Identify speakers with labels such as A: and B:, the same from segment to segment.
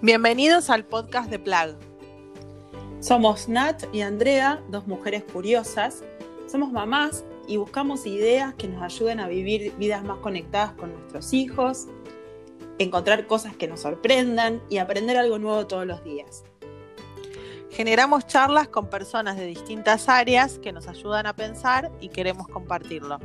A: Bienvenidos al podcast de Plag.
B: Somos Nat y Andrea, dos mujeres curiosas. Somos mamás y buscamos ideas que nos ayuden a vivir vidas más conectadas con nuestros hijos, encontrar cosas que nos sorprendan y aprender algo nuevo todos los días.
A: Generamos charlas con personas de distintas áreas que nos ayudan a pensar y queremos compartirlo.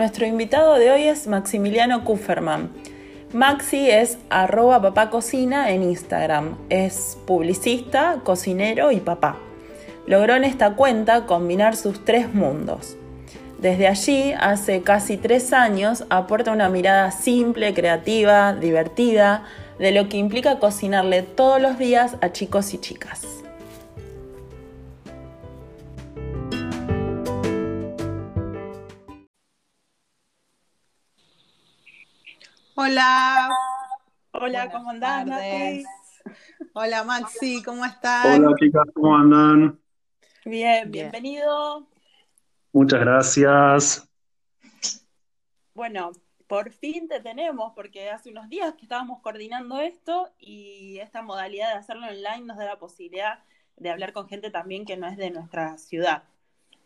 B: Nuestro invitado de hoy es Maximiliano Kufferman. Maxi es arroba papacocina en Instagram. Es publicista, cocinero y papá. Logró en esta cuenta combinar sus tres mundos. Desde allí, hace casi tres años, aporta una mirada simple, creativa, divertida, de lo que implica cocinarle todos los días a chicos y chicas.
A: Hola.
B: Hola, ¿cómo andás, Nati?
A: Hola, Maxi, ¿cómo estás?
C: Hola, chicas, ¿cómo andan?
B: Bien,
A: Bien.
B: bienvenido.
C: Muchas gracias.
B: Bueno, por fin te tenemos, porque hace unos días que estábamos coordinando esto y esta modalidad de hacerlo online nos da la posibilidad de hablar con gente también que no es de nuestra ciudad.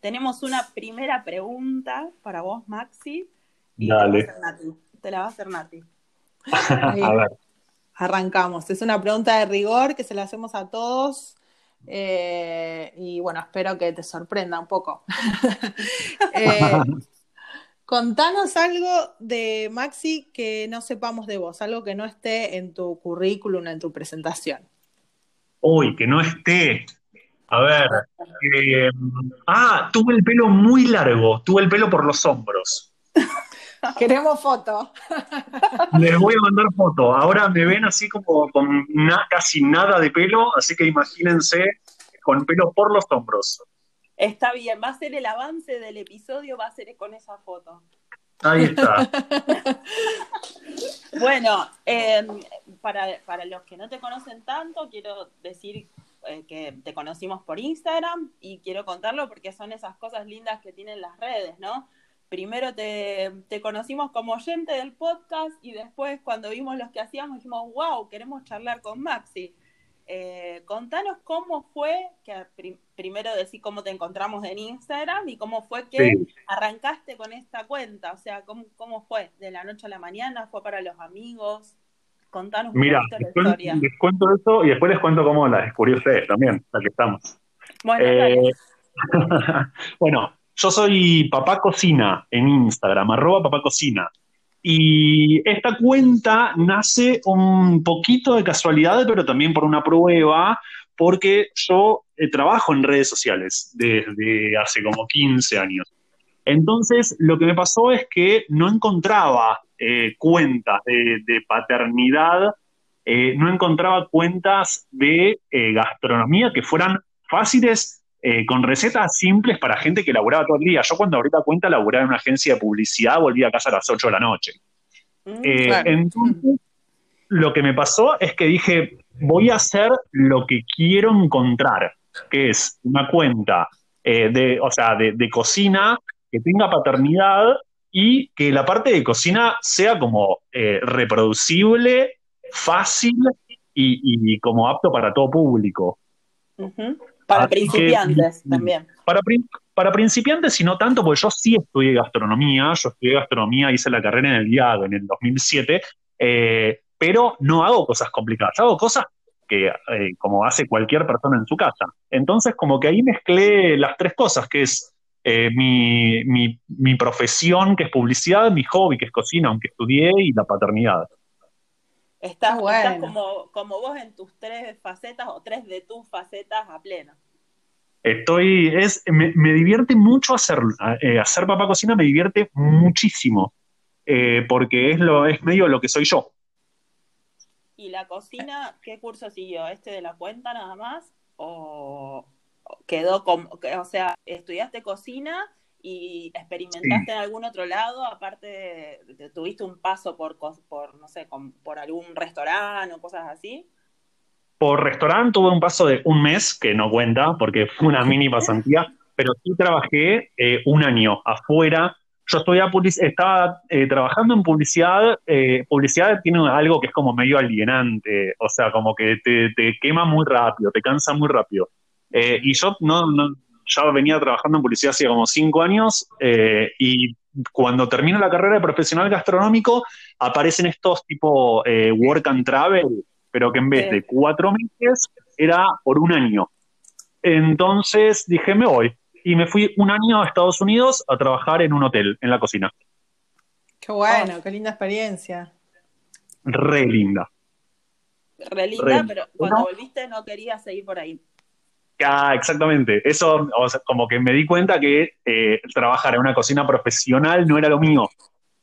B: Tenemos una primera pregunta para vos, Maxi. y
C: Dale.
B: Te la va a hacer Nati. A
C: ver,
A: Arrancamos. Es una pregunta de rigor que se la hacemos a todos. eh, y bueno, espero que te sorprenda un poco. Eh, contanos algo de Maxi que no sepamos de vos, algo que no esté en tu currículum, en tu presentación.
C: uy, que no esté. A ver. eh, ah, tuve el pelo muy largo, tuve el pelo por los hombros.
A: Queremos foto.
C: Les voy a mandar foto. Ahora me ven así como con na- casi nada de pelo, así que imagínense con pelo por los hombros.
B: Está bien, va a ser el avance del episodio, va a ser con esa foto.
C: Ahí está.
B: Bueno, eh, para, para los que no te conocen tanto, quiero decir eh, que te conocimos por Instagram y quiero contarlo porque son esas cosas lindas que tienen las redes, ¿no? Primero te, te conocimos como oyente del podcast y después cuando vimos los que hacíamos dijimos, wow, queremos charlar con Maxi. Eh, contanos cómo fue, que pri- primero decir cómo te encontramos en Instagram y cómo fue que
C: Sí.
B: arrancaste con esta cuenta, o sea, ¿cómo, cómo fue? ¿De la noche a la mañana? ¿Fue para los amigos? Contanos un
C: Mira,
B: poquito la
C: después
B: historia.
C: les cuento eso y después les cuento cómo la descubrí ustedes también, ya que estamos.
B: Bueno,
C: Eh, bueno, yo soy Papá Cocina en Instagram, arroba Papá Cocina. Y esta cuenta nace un poquito de casualidad, pero también por una prueba, porque yo eh, trabajo en redes sociales desde hace como 15 años. Entonces, lo que me pasó es que no encontraba eh, cuentas de, paternidad, eh, no encontraba cuentas de gastronomía que fueran fáciles, eh, con recetas simples para gente que laburaba todo el día. Yo cuando abrí la cuenta laburaba en una agencia de publicidad, volví a casa a las 8 de la noche.
B: Mm,
C: Eh,
A: claro.
C: Entonces, lo que me pasó es que dije, voy a hacer lo que quiero encontrar, que es una cuenta eh, de, o sea, de, de cocina que tenga paternidad y que la parte de cocina sea como eh, reproducible, fácil y, y como apto para todo público.
B: ujú. Para
C: Así que-
B: principiantes también.
C: Para, para principiantes y no tanto, porque yo sí estudié gastronomía, yo estudié gastronomía, hice la carrera en el IAG en el 2007, eh, pero no hago cosas complicadas, hago cosas que eh, como hace cualquier persona en su casa. Entonces, como que ahí mezclé las tres cosas, que es eh, mi, mi- mi profesión, que es publicidad, mi hobby, que es cocina, aunque estudié, y la paternidad.
B: Estás,
A: Ah, bueno.
B: estás como, como vos en tus tres facetas o tres de tus facetas a pleno.
C: Estoy, es, me, me divierte mucho hacer, eh, hacer papá cocina, me divierte muchísimo, eh, porque es, lo, es medio lo que soy yo.
B: ¿Y la cocina, qué curso siguió? ¿Este de la cuenta nada más? ¿O quedó como, o sea, estudiaste cocina y experimentaste en algún otro lado? Aparte, ¿tuviste un paso por, por no sé, con- por algún restaurante o cosas así?
C: por restaurante tuve un paso de un mes, que no cuenta porque fue una mini pasantía, pero sí trabajé eh, un año afuera. Yo estaba eh, trabajando en publicidad. Eh, publicidad tiene algo que es como medio alienante, o sea, como que te, quema muy rápido, te cansa muy rápido. y yo no, no, ya venía trabajando en publicidad hace como cinco años y cuando termino la carrera de profesional gastronómico aparecen estos tipo work and travel pero que en vez de cuatro meses era por un año. Entonces dije, me voy. Y me fui un año a Estados Unidos a trabajar en un hotel, en la cocina.
A: Qué bueno, qué linda experiencia.
C: Re linda.
B: Re linda, pero cuando volviste no querías seguir por ahí.
C: Ah, exactamente. Eso, como que me di cuenta que eh, trabajar en una cocina profesional no era lo mío.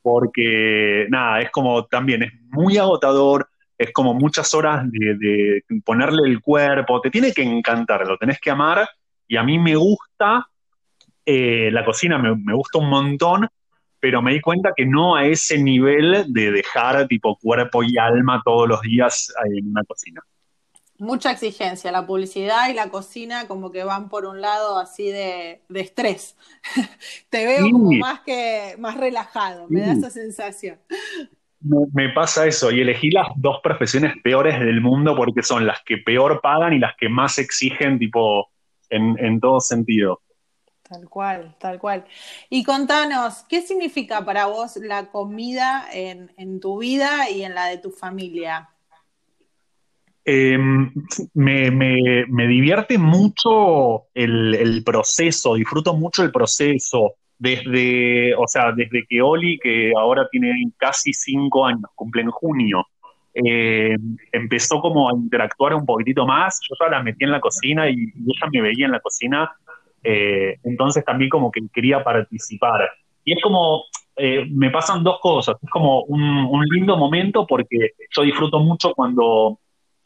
C: Porque, nada, es como también, es muy agotador, es como muchas horas de, ponerle el cuerpo, te tiene que encantar, lo tenés que amar y a mí me gusta, eh, la cocina me, gusta un montón, pero me di cuenta que no a ese nivel de dejar tipo cuerpo y alma todos los días en una cocina.
A: Mucha exigencia, la publicidad y la cocina como que van por un lado así de, estrés. Te veo como más que más relajado, me da esa sensación
C: me, pasa eso y elegí las dos profesiones peores del mundo porque son las que peor pagan y las que más exigen, tipo, en, todo sentido.
A: Tal cual, tal cual. Y contanos, ¿qué significa para vos la comida en, tu vida y en la de tu familia?
C: Em, me, divierte mucho el, proceso, disfruto mucho el proceso. Desde, o sea, desde que Oli, que ahora tiene casi cinco años, cumple en junio, eh, empezó como a interactuar un poquitito más, yo ya la metí en la cocina y, ella me veía en la cocina, eh, entonces también como que quería participar. Y es como, eh, me pasan dos cosas, es como un, lindo momento porque yo disfruto mucho cuando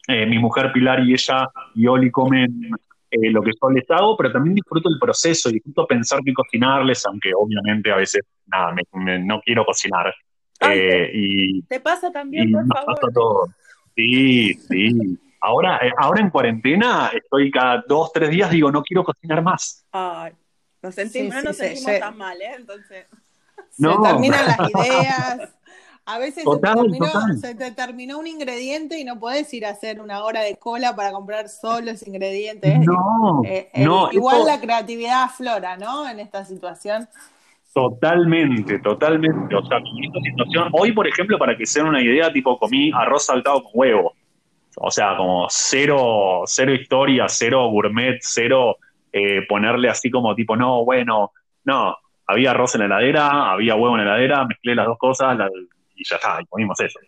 C: mi mujer Pilar y ella y Oli comen eh, lo que yo les hago, pero también disfruto el proceso, disfruto pensar que cocinarles, aunque obviamente a veces, nada, no quiero cocinar.
B: Eh, y, ¿Te pasa también, por favor? Pasa todo.
C: Sí, sí. Ahora, eh, ahora en cuarentena estoy cada dos, tres días, digo, no quiero cocinar más.
B: Ay, nos sentimos, no nos sentimos tan mal, ¿eh? Entonces...
A: Se terminan las ideas. A veces se, te terminó, un ingrediente y no puedes ir a hacer una hora de cola para comprar solo ese ingrediente.
C: No, eh, eh, no
A: igual la creatividad aflora, ¿no? En esta situación.
C: Totalmente, totalmente. O sea, en esta situación, hoy, por ejemplo, para que sea una idea, tipo comí arroz saltado con huevo. O sea, como cero, cero historia, cero gourmet, cero eh, ponerle así como tipo, no, bueno, no, había arroz en la heladera, había huevo en la heladera, mezclé las dos cosas, la, y ya está, y ponimos eso.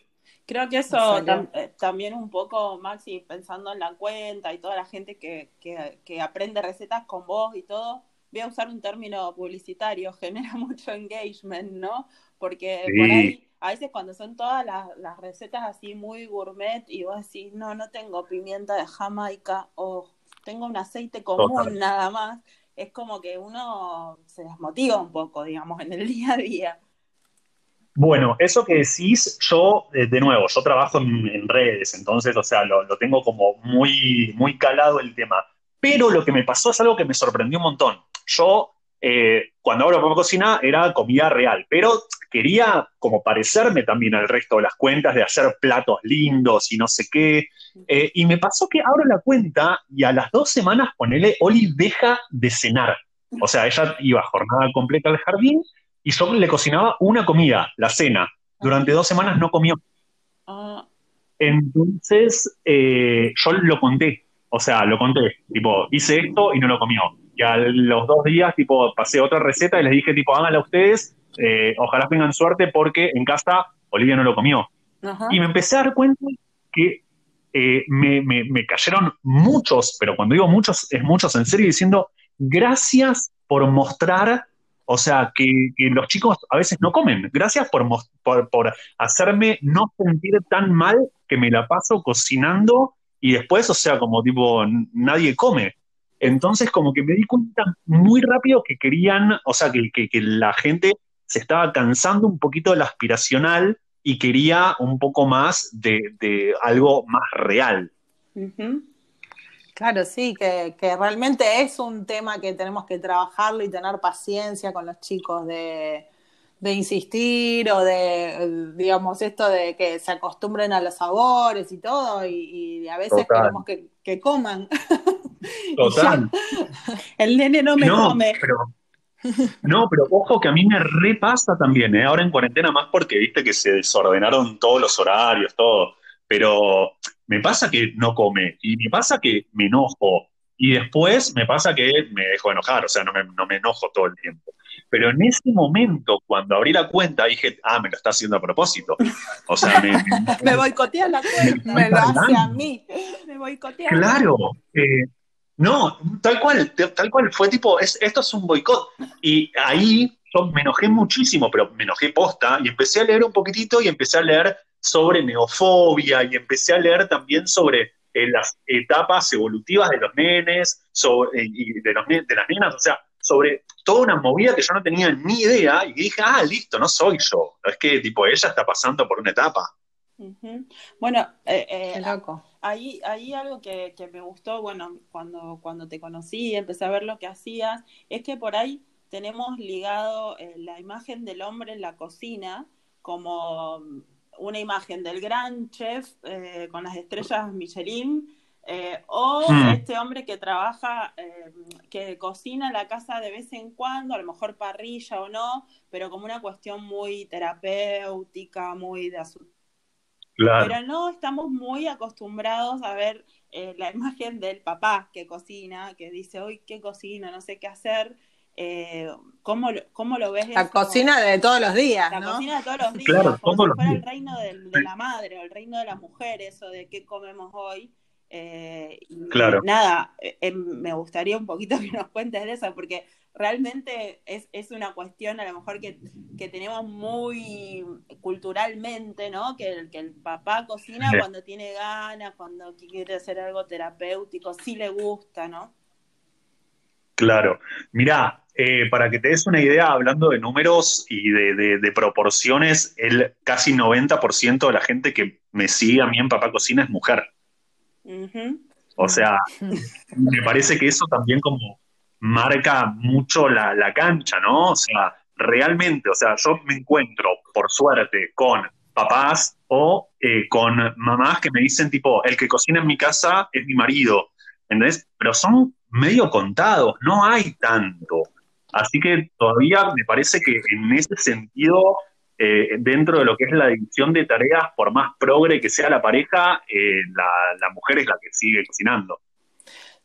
B: Creo que eso eh, también un poco, Maxi, pensando en la cuenta y toda la gente que, que, aprende recetas con vos y todo, voy a usar un término publicitario, genera mucho engagement, ¿no? Porque por ahí, a veces cuando son todas las, las, recetas así muy gourmet y vos decís, no, no tengo pimienta de Jamaica o tengo un aceite común nada más, es como que uno se desmotiva un poco, digamos, en el día a día.
C: Bueno, eso que decís, yo, eh, de nuevo, yo trabajo en, redes, entonces, o sea, lo, tengo como muy, muy calado el tema. Pero lo que me pasó es algo que me sorprendió un montón. Yo, eh, cuando hablo por cocina, era comida real, pero quería como parecerme también al resto de las cuentas, de hacer platos lindos y no sé qué. Eh, y me pasó que abro la cuenta y a las dos semanas, ponele, Oli deja de cenar. O sea, ella iba jornada completa al jardín y yo le cocinaba una comida, la cena. Durante dos semanas no comió. Ah. Entonces, eh, yo lo conté, o sea, lo conté, tipo, hice esto y no lo comió. Y a los dos días, tipo, pasé otra receta y les dije, tipo, háganla ustedes, eh, ojalá tengan suerte porque en casa Olivia no lo comió. Y me empecé a dar cuenta que eh, me, me, cayeron muchos, pero cuando digo muchos, es muchos en serio, diciendo, gracias por mostrar o sea, que, los chicos a veces no comen. Gracias por, por, hacerme no sentir tan mal que me la paso cocinando y después, o sea, como tipo, nadie come. Entonces, como que me di cuenta muy rápido que querían, o sea, que, que, la gente se estaba cansando un poquito de la aspiracional y quería un poco más de, de algo más real.
A: Claro, sí, que, que, realmente es un tema que tenemos que trabajarlo y tener paciencia con los chicos de, de insistir o de, digamos, esto de que se acostumbren a los sabores y todo, y, a veces queremos que, que, coman.
C: Total.
B: El nene no me come.
C: no, pero ojo que a mí me repasa también, ¿eh? ahora en cuarentena más porque viste que se desordenaron todos los horarios, todo, pero me pasa que no come y me pasa que me enojo y después me pasa que me dejo enojar, o sea, no me, no me enojo todo el tiempo. Pero en ese momento, cuando abrí la cuenta, dije, ah, me lo está haciendo a propósito. O sea, me,
B: me, boicotea la cuenta, me, lo hace a mí. Me boicotea.
C: Claro. Eh, no, tal cual, tal cual, fue tipo, es, esto es un boicot. Y ahí yo me enojé muchísimo, pero me enojé posta y empecé a leer un poquitito y empecé a leer sobre neofobia y empecé a leer también sobre eh, las etapas evolutivas de los nenes sobre, y de, los, de las nenas. O sea, sobre toda una movida que yo no tenía ni idea y dije, ah, listo, no soy yo. Es que, tipo, ella está pasando por una etapa.
B: Bueno, eh, eh ahí, ahí algo que, me gustó, bueno, cuando, cuando te conocí y empecé a ver lo que hacías, es que por ahí tenemos ligado eh, la imagen del hombre en la cocina como una imagen del gran chef eh, con las estrellas Michelin, eh, o hmm. este hombre que trabaja, eh, que cocina en la casa de vez en cuando, a lo mejor parrilla o no, pero como una cuestión muy terapéutica, muy de asunto. Pero no estamos muy acostumbrados a ver eh, la imagen del papá que cocina, que dice, hoy qué cocina, no sé qué hacer. ¿Cómo, ¿cómo, lo ves?
A: La cocina de todos los días.
B: La cocina de todos los días, como si fuera el reino de, de, la madre o el reino de la mujer, eso de qué comemos hoy. Eh,
C: claro.
B: Nada, eh, em, me gustaría un poquito que nos cuentes de eso, porque realmente es, una cuestión a lo mejor que, tenemos muy culturalmente, ¿no? Que el, que el papá cocina cuando tiene ganas, cuando quiere hacer algo terapéutico, si le gusta, ¿no?
C: Claro. Mirá, eh, para que te des una idea, hablando de números y de, proporciones, el casi 90% de la gente que me sigue a mí en Papá Cocina es mujer. O sea, me parece que eso también como marca mucho la, cancha, ¿no? O sea, realmente, o sea, yo me encuentro, por suerte, con papás o eh, con mamás que me dicen tipo, el que cocina en mi casa es mi marido, ¿entendés? Pero son medio contados, no hay tanto. Así que todavía me parece que en ese sentido eh, dentro de lo que es la división de tareas, por más progre que sea la pareja, eh, la, mujer es la que sigue cocinando.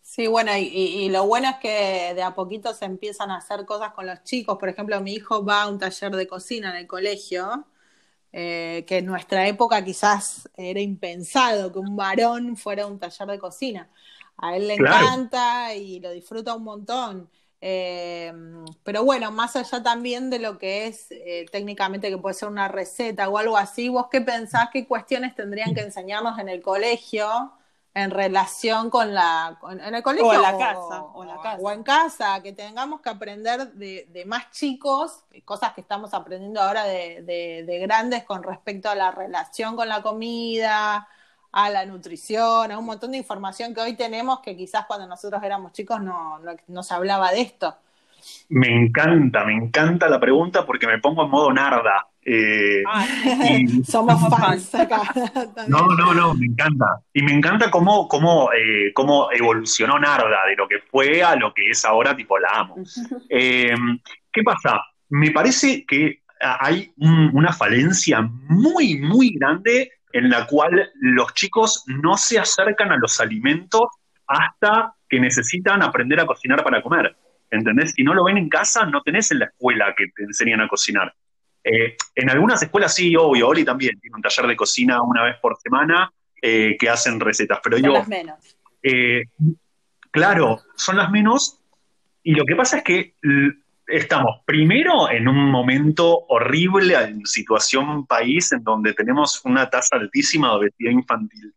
A: Sí, bueno, y, lo bueno es que de a poquito se empiezan a hacer cosas con los chicos. Por ejemplo, mi hijo va a un taller de cocina en el colegio, eh, que en nuestra época quizás era impensado que un varón fuera a un taller de cocina. A él le encanta y lo disfruta un montón. Eh, pero bueno, más allá también de lo que es eh, técnicamente que puede ser una receta o algo así, ¿vos qué pensás qué cuestiones tendrían que enseñarnos en el colegio en relación con la... en el colegio
B: o en la casa.
A: O, en casa, que tengamos que aprender de, más chicos, cosas que estamos aprendiendo ahora de, de grandes con respecto a la relación con la comida, a la nutrición, a un montón de información que hoy tenemos que quizás cuando nosotros éramos chicos no, no, se hablaba de esto.
C: Me encanta, me encanta la pregunta porque me pongo en modo narda. Eh,
A: somos fans acá.
C: no, no, no, me encanta. Y me encanta cómo, cómo, eh, cómo evolucionó Narda, de lo que fue a lo que es ahora, tipo, la amo. Eh, ¿Qué pasa? Me parece que hay una falencia muy, muy grande en la cual los chicos no se acercan a los alimentos hasta que necesitan aprender a cocinar para comer. ¿Entendés? Si no lo ven en casa, no tenés en la escuela que te enseñan a cocinar. Eh, en algunas escuelas sí, obvio, Oli también tiene un taller de cocina una vez por semana eh, que hacen recetas, pero
B: son las menos.
C: Eh, claro, son las menos. Y lo que pasa es que estamos primero en un momento horrible en situación país en donde tenemos una tasa altísima de obesidad infantil.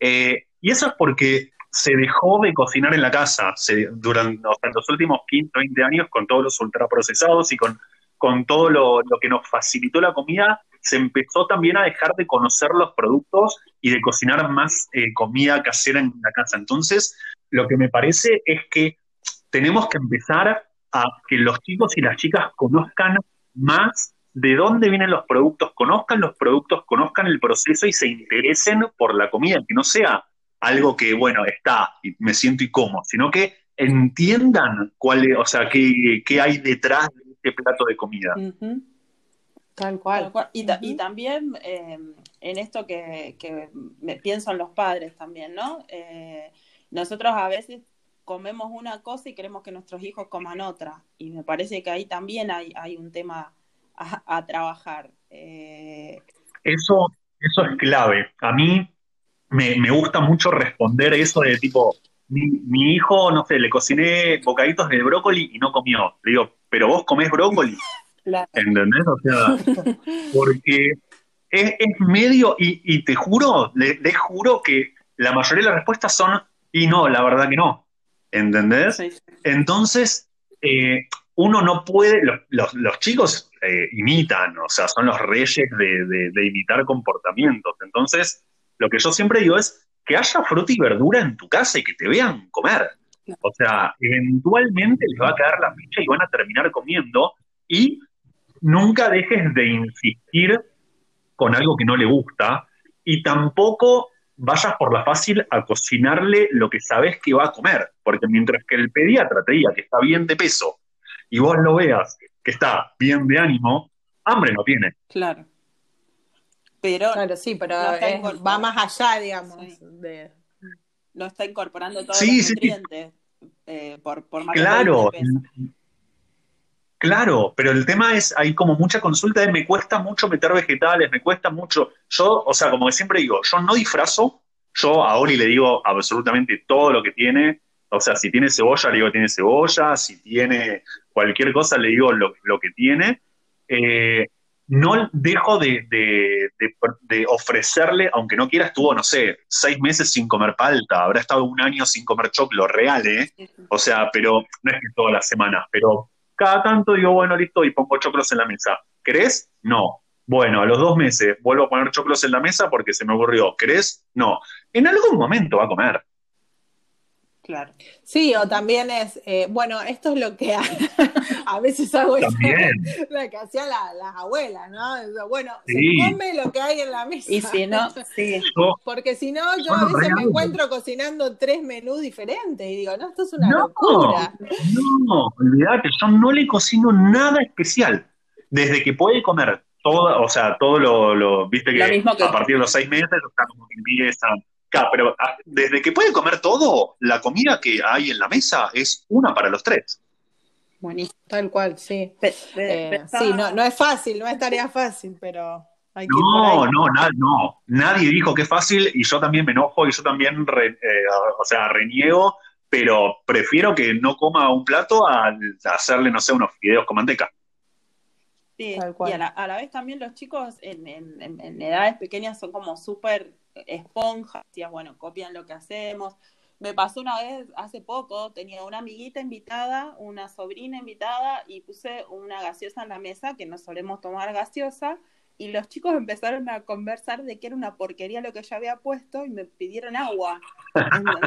C: Eh, y eso es porque se dejó de cocinar en la casa durante los últimos 15, 20 años con todos los ultraprocesados y con, con todo lo, que nos facilitó la comida. se empezó también a dejar de conocer los productos y de cocinar más eh, comida casera en la casa. Entonces, lo que me parece es que tenemos que empezar a que los chicos y las chicas conozcan más de dónde vienen los productos, conozcan los productos, conozcan el proceso y se interesen por la comida, que no sea algo que, bueno, está y me siento y como, sino que entiendan cuál es, o sea, qué, qué hay detrás de este plato de comida.
B: Tal cual. Y, también em, en esto que, me pienso en los padres también, ¿no? Eh, nosotros a veces comemos una cosa y queremos que nuestros hijos coman otra. Y me parece que ahí también hay, hay un tema a, trabajar. Eh,
C: eso, eso es clave. A mí me, me, gusta mucho responder eso de tipo, mi, mi, hijo, no sé, le cociné bocaditos de brócoli y no comió. Le digo, pero vos comés brócoli. ¿Entendés? O sea, porque es, medio, y, te juro, le, juro que la mayoría de las respuestas son, y no, la verdad que no. ¿Entendés? Entonces, eh, uno no puede, los, los, chicos eh, imitan, o sea, son los reyes de, de, imitar comportamientos. Entonces, lo que yo siempre digo es que haya fruta y verdura en tu casa y que te vean comer. O sea, eventualmente les va a quedar la ficha y van a terminar comiendo y nunca dejes de insistir con algo que no le gusta y tampoco vayas por la fácil a cocinarle lo que sabes que va a comer, porque mientras que el pediatra te diga que está bien de peso y vos lo veas que está bien de ánimo, hambre no tiene.
B: Claro. Pero
A: claro, sí, pero va más allá, digamos.
B: No está incorporando todos los nutrientes eh, por, por
C: Claro, Claro, pero el tema es, hay como mucha consulta de me cuesta mucho meter vegetales, me cuesta mucho. Yo, o sea, como que siempre digo, yo no disfrazo, yo a Oli le digo absolutamente todo lo que tiene. O sea, si tiene cebolla, le digo tiene cebolla, si tiene cualquier cosa, le digo lo, que tiene. Eh, no dejo de, de, ofrecerle, aunque no quiera, estuvo, no sé, seis meses sin comer palta, habrá estado un año sin comer choclo real, ¿eh? O sea, pero no es que todas las semanas, pero cada tanto digo, bueno, listo, y pongo choclos en la mesa. ¿Querés? No. Bueno, a los dos meses vuelvo a poner choclos en la mesa porque se me ocurrió. ¿Querés? No. En algún momento va a comer.
A: Claro. Sí, o también es, eh, bueno, esto es lo que a, veces hago también. lo que hacían las abuelas, ¿no? Bueno, se come lo que hay en la mesa.
B: Y si no, sí.
A: Porque si no, yo a veces me encuentro cocinando tres menús diferentes y digo, no, esto es una locura.
C: No, olvídate, yo no le cocino nada especial. Desde que puede comer todo, o sea, todo lo, viste que, a partir de los seis meses, está como que empieza Claro, pero ah, desde que puede comer todo, la comida que hay en la mesa es una para los tres.
A: Buenísimo, tal cual, sí. Eh, sí, no, no es fácil, no es tarea fácil, pero hay que
C: No, no, no, nadie dijo que es fácil y yo también me enojo y yo también, eh, o sea, reniego, pero prefiero que no coma un plato a hacerle, no sé, unos fideos con manteca.
B: Sí, y a la, vez también los chicos en, en edades pequeñas son como súper esponja, decía, bueno, copian lo que hacemos. Me pasó una vez, hace poco, tenía una amiguita invitada, una sobrina invitada, y puse una gaseosa en la mesa, que no solemos tomar gaseosa, y los chicos empezaron a conversar de que era una porquería lo que yo había puesto y me pidieron agua.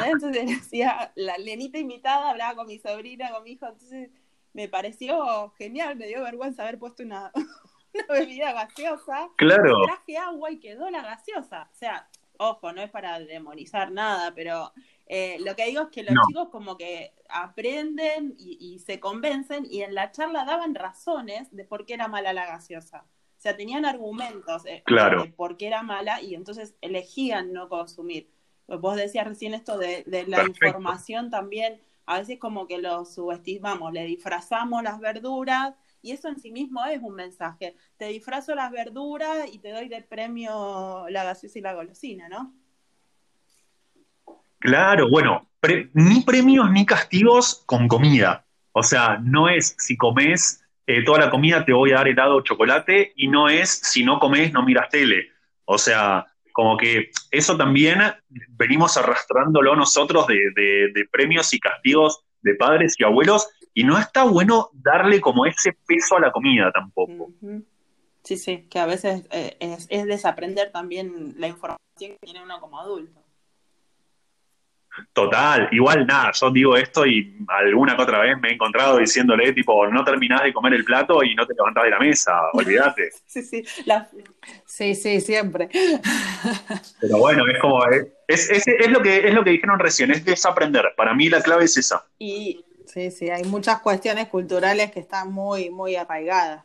B: Entonces decía, la lenita invitada hablaba con mi sobrina, con mi hijo, entonces me pareció genial, me dio vergüenza haber puesto una, una bebida gaseosa.
C: Claro.
B: Traje agua y quedó la gaseosa. O sea, ojo, no es para demonizar nada, pero eh, lo que digo es que los chicos como que aprenden y, se convencen y en la charla daban razones de por qué era mala la gaseosa. O sea, tenían argumentos eh, de por qué era mala y entonces elegían no consumir. Vos decías recién esto de, la información también, a veces como que lo subestimamos, le disfrazamos las verduras y eso en sí mismo es un mensaje. Te disfrazo las verduras y te doy de premio la gaseosa y la golosina, ¿no?
C: Claro, bueno, ni premios ni castigos con comida. O sea, no es si comes eh, toda la comida te voy a dar helado o chocolate y no es si no comes no miras tele. O sea, como que eso también venimos arrastrándolo nosotros de premios y castigos de padres y abuelos y no está bueno darle como ese peso a la comida tampoco.
B: Sí, sí, que a veces eh, es, es desaprender también la información que tiene uno como adulto.
C: Total, igual nada, yo digo esto y alguna que otra vez me he encontrado diciéndole, tipo, no terminás de comer el plato y no te levantás de la mesa, olvídate.
A: sí, sí, sí, sí, siempre.
C: Pero bueno, es como, es, es, es, lo que, es lo que dijeron recién, es desaprender. Para mí la clave es esa.
A: Y sí, sí, hay muchas cuestiones culturales que están muy, muy arraigadas.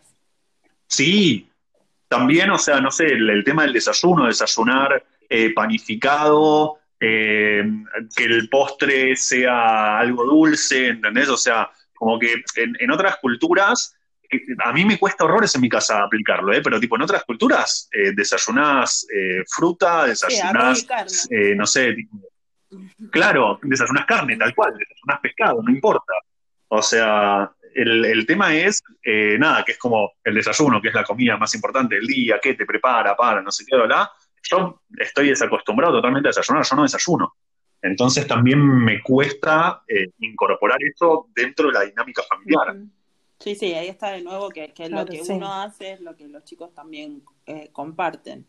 C: Sí, también, o sea, no sé, el, tema del desayuno, desayunar eh, panificado, eh, que el postre sea algo dulce, ¿entendés? O sea, como que en, otras culturas, a mí me cuesta horrores en mi casa aplicarlo, ¿eh? pero tipo en otras culturas eh, desayunás eh, fruta, desayunás, no sé, claro, desayunás carne, tal cual, desayunás pescado, no importa. O sea, el, tema es, nada, que es como el desayuno, que es la comida más importante del día, que te prepara, para, no sé qué, ¿verdad? yo estoy desacostumbrado totalmente a desayunar, yo no desayuno. Entonces también me cuesta eh, incorporar eso dentro de la dinámica familiar.
B: Sí, sí, ahí está de nuevo que, lo que uno hace es lo que los chicos también eh, comparten.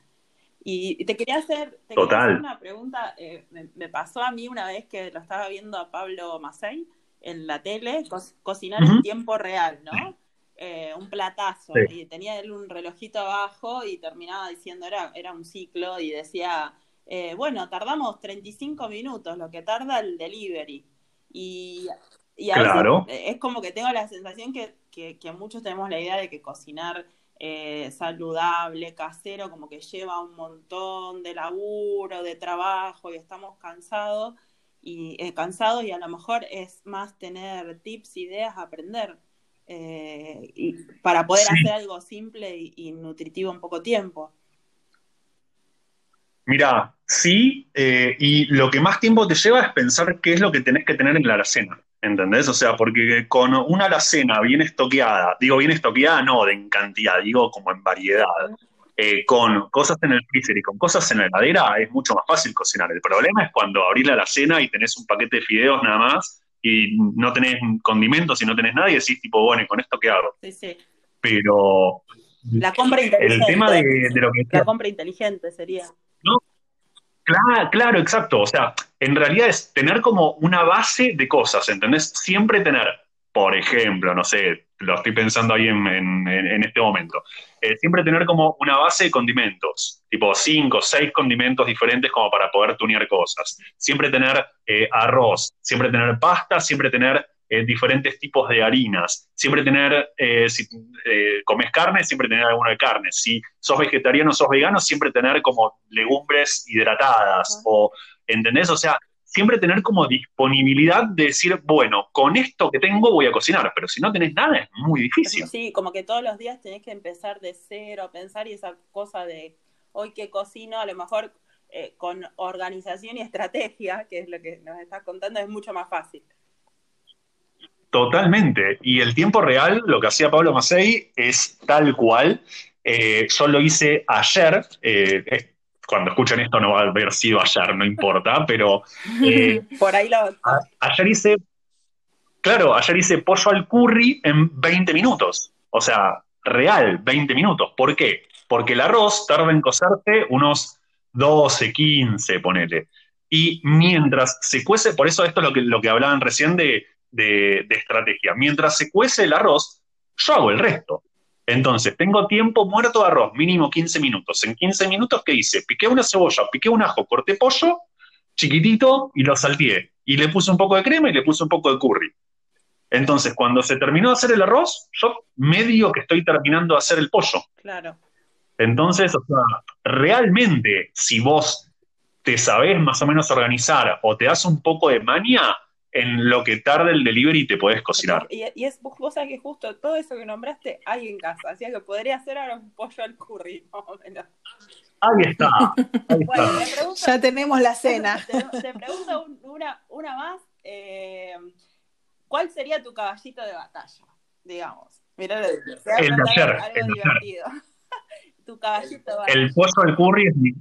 B: Y te quería hacer, una pregunta, eh, me, pasó a mí una vez que lo estaba viendo a Pablo Macei en la tele, cocinar en tiempo real, ¿no? Eh, un platazo y tenía él un relojito abajo y terminaba diciendo, era, era un ciclo y decía, eh, bueno, tardamos 35 minutos, lo que tarda el delivery. Y, y claro. es como que tengo la sensación que, que, muchos tenemos la idea de que cocinar eh, saludable, casero, como que lleva un montón de laburo, de trabajo y estamos cansados y cansados y a lo mejor es más tener tips, ideas, aprender. Eh, y para poder hacer algo simple y, nutritivo en poco tiempo.
C: Mira, sí, eh, y lo que más tiempo te lleva es pensar qué es lo que tenés que tener en la alacena, ¿entendés? O sea, porque con una alacena bien estoqueada, digo bien estoqueada no de en cantidad, digo como en variedad, eh, con cosas en el freezer y con cosas en la heladera es mucho más fácil cocinar. El problema es cuando abrís la alacena y tenés un paquete de fideos nada más y no tenés condimentos y no tenés nada y decís tipo, bueno, ¿y con esto qué hago?
B: Sí, sí.
C: Pero
B: la compra inteligente.
C: El tema de, lo que...
B: La compra inteligente sería.
C: ¿No? Claro, claro, exacto. O sea, en realidad es tener como una base de cosas, ¿entendés? Siempre tener, por ejemplo, no sé, lo estoy pensando ahí en, este momento. Eh, siempre tener como una base de condimentos, tipo cinco, seis condimentos diferentes como para poder tunear cosas. Siempre tener eh, arroz, siempre tener pasta, siempre tener eh, diferentes tipos de harinas, siempre tener, si comes carne, siempre tener alguna de carne. Si sos vegetariano o sos vegano, siempre tener como legumbres hidratadas o, ¿entendés? O sea, siempre tener como disponibilidad de decir, bueno, con esto que tengo voy a cocinar, pero si no tenés nada es muy difícil.
B: Sí, como que todos los días tenés que empezar de cero, pensar y esa cosa de hoy que cocino, a lo mejor eh, con organización y estrategia, que es lo que nos estás contando, es mucho más fácil.
C: Totalmente. Y el tiempo real, lo que hacía Pablo Macei, es tal cual. Eh, yo lo hice ayer, eh, cuando escuchen esto no va a haber sido ayer, no importa, pero...
B: Eh, Por ahí lo...
C: ayer hice, claro, ayer hice pollo al curry en 20 minutos. O sea, real, 20 minutos. ¿Por qué? Porque el arroz tarda en cocerse unos 12, 15, ponele. Y mientras se cuece, por eso esto es lo que, lo que hablaban recién de, de estrategia, mientras se cuece el arroz, yo hago el resto. Entonces, tengo tiempo muerto de arroz, mínimo 15 minutos. En 15 minutos, ¿qué hice? Piqué una cebolla, piqué un ajo, corté pollo, chiquitito, y lo salteé. Y le puse un poco de crema y le puse un poco de curry. Entonces, cuando se terminó de hacer el arroz, yo medio que estoy terminando de hacer el pollo.
B: Claro.
C: Entonces, o sea, realmente, si vos te sabés más o menos organizar o te das un poco de maña, en lo que tarda el delivery te podés cocinar.
B: Y, es, vos sabés que justo todo eso que nombraste hay en casa, así que podría hacer ahora un pollo al curry,
C: Ahí está.
A: ya tenemos la cena.
B: Te, pregunto una, una más. Eh, ¿Cuál sería tu caballito de batalla? Digamos. Mirá,
C: el de ayer. El
B: divertido. tu caballito de batalla.
C: El pollo al curry es mi,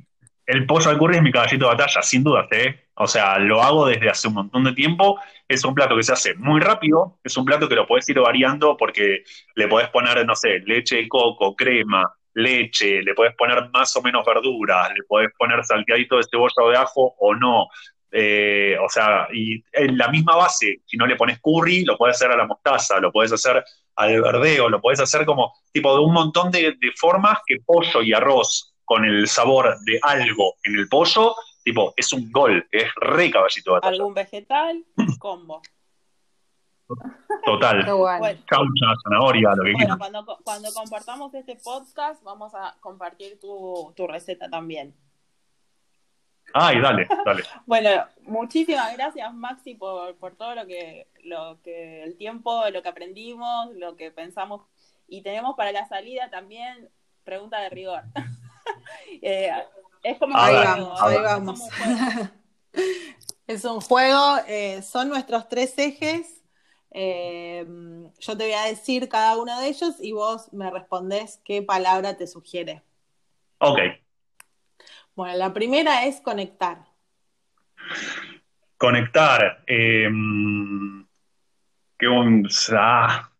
C: el pollo al curry es mi caballito de batalla, sin duda, ¿eh? O sea, lo hago desde hace un montón de tiempo. Es un plato que se hace muy rápido, es un plato que lo podés ir variando porque le podés poner, no sé, leche de coco, crema, leche, le podés poner más o menos verduras, le podés poner salteadito de cebolla de ajo o no. Eh, o sea, y en la misma base, si no le pones curry, lo puedes hacer a la mostaza, lo puedes hacer al verdeo, lo puedes hacer como tipo de un montón de, de formas que pollo y arroz con el sabor de algo en el pollo, tipo, es un gol, es re caballito de batalla.
B: Algún vegetal, combo.
C: Total.
A: Bueno.
C: Chaucha, zanahoria, lo que
B: bueno,
C: quieras.
B: cuando, cuando compartamos este podcast, vamos a compartir tu, tu receta también.
C: Ay, dale, dale.
B: Bueno, muchísimas gracias Maxi por, por todo lo que, lo que, el tiempo, lo que aprendimos, lo que pensamos. Y tenemos para la salida también pregunta de rigor. Eh, es como
A: Ahí
B: un
C: ver,
B: juego,
A: vamos, ahí vamos.
B: como un juego.
A: Es un juego, eh, son nuestros tres ejes. Eh, yo te voy a decir cada uno de ellos y vos me respondés qué palabra te sugiere.
C: Ok.
A: Bueno, la primera es conectar.
C: Conectar. eh, qué un. Ah,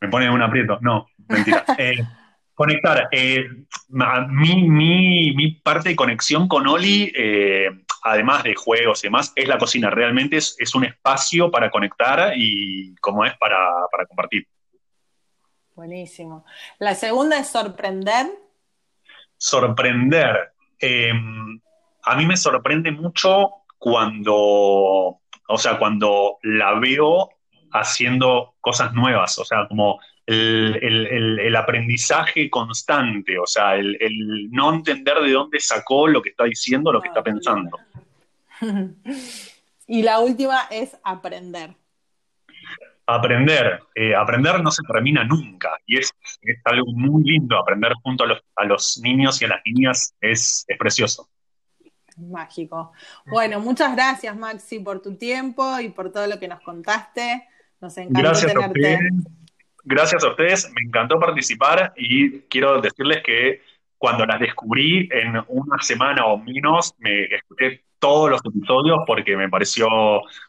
C: me pone un aprieto. No, mentira. Conectar. eh, mi, mi, mi parte de conexión con Oli, eh, además de juegos y demás, es la cocina. Realmente es, es un espacio para conectar y como es para, para compartir.
A: Buenísimo. La segunda es sorprender.
C: Sorprender. Eh, a mí me sorprende mucho cuando, o sea, cuando la veo haciendo cosas nuevas, o sea, como el, el- el- aprendizaje constante, o sea, el, el no entender de dónde sacó lo que está diciendo, lo que está pensando.
A: y la última es aprender.
C: Aprender, eh, aprender no se termina nunca y es, es algo muy lindo, aprender junto a los, a los niños y a las niñas es, es precioso.
A: Mágico. Bueno, muchas gracias, Maxi, por tu tiempo y por todo lo que nos contaste. Nos encantó
C: Gracias
A: tenerte.
C: Gracias a ustedes, me encantó participar y quiero decirles que cuando las descubrí en una semana o menos, me escuché todos los episodios porque me pareció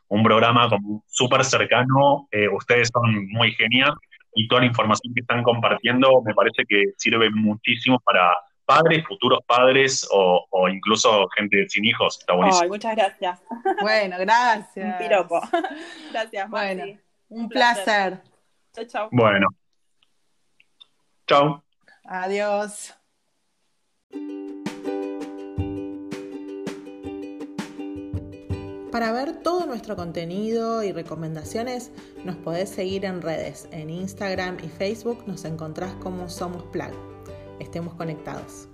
C: un programa como súper cercano. Eh, ustedes son muy geniales y toda la información que están compartiendo me parece que sirve muchísimo para padres, futuros padres o, o incluso gente sin hijos. Está buenísimo.
B: Ay, muchas gracias.
A: Bueno, gracias.
B: Un piropo. Gracias, Maxi.
A: Bueno, un
B: Un
A: placer.
B: Chau, chau.
C: Bueno. Chao.
A: Adiós. Para ver todo nuestro contenido y recomendaciones, nos podés seguir en redes. En Instagram y Facebook nos encontrás como Somos Plug. Estemos conectados.